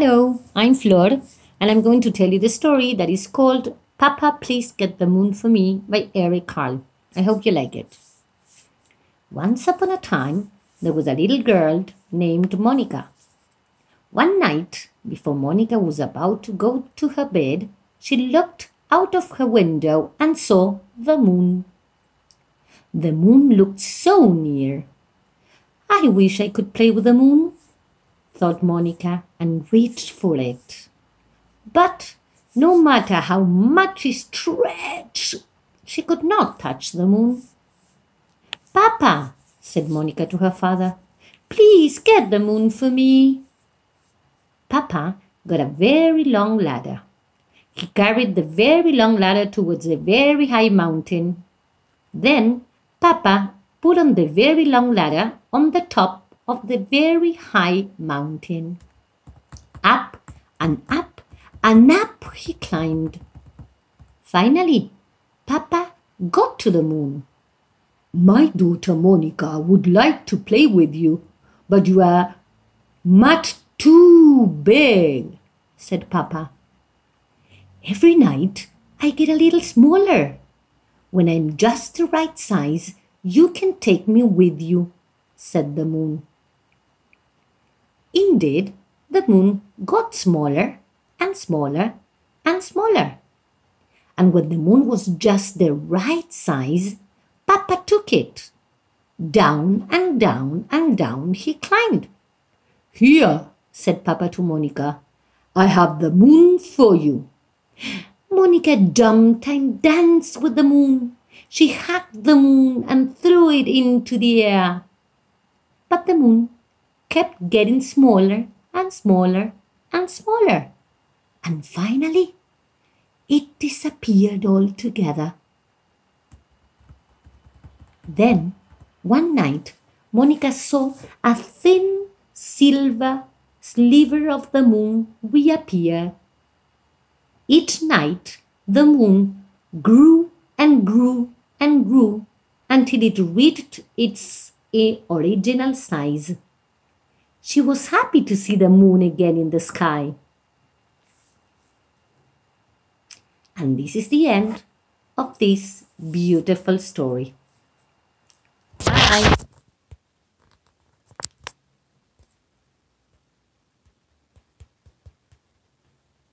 Hello, I'm Fleur, and I'm going to tell you the story that is called Papa, Please Get the Moon for Me by Eric Carle. I hope you like it. Once upon a time, there was a little girl named Monica. One night, before Monica was about to go to her bed, she looked out of her window and saw the moon. The moon looked so near. I wish I could play with the moon, thought Monica, and reached for it. But no matter how much she stretched, she could not touch the moon. Papa, said Monica to her father, please get the moon for me. Papa got a very long ladder. He carried the very long ladder towards a very high mountain. Then Papa put on the very long ladder on the top of the very high mountain. Up and up and up he climbed. Finally, Papa got to the moon. My daughter Monica would like to play with you, but you are much too big, said Papa. Every night I get a little smaller. When I'm just the right size, you can take me with you, said the moon. Indeed, the moon got smaller and smaller and smaller. And when the moon was just the right size, Papa took it. Down and down and down he climbed. Here, said Papa to Monica, I have the moon for you. Monica jumped and danced with the moon. She hugged the moon and threw it into the air. But the moon kept getting smaller and smaller and smaller. And finally, it disappeared altogether. Then, one night, Monica saw a thin silver sliver of the moon reappear. Each night, the moon grew and grew and grew until it reached its eh, original size. She was happy to see the moon again in the sky. And this is the end of this beautiful story. Bye.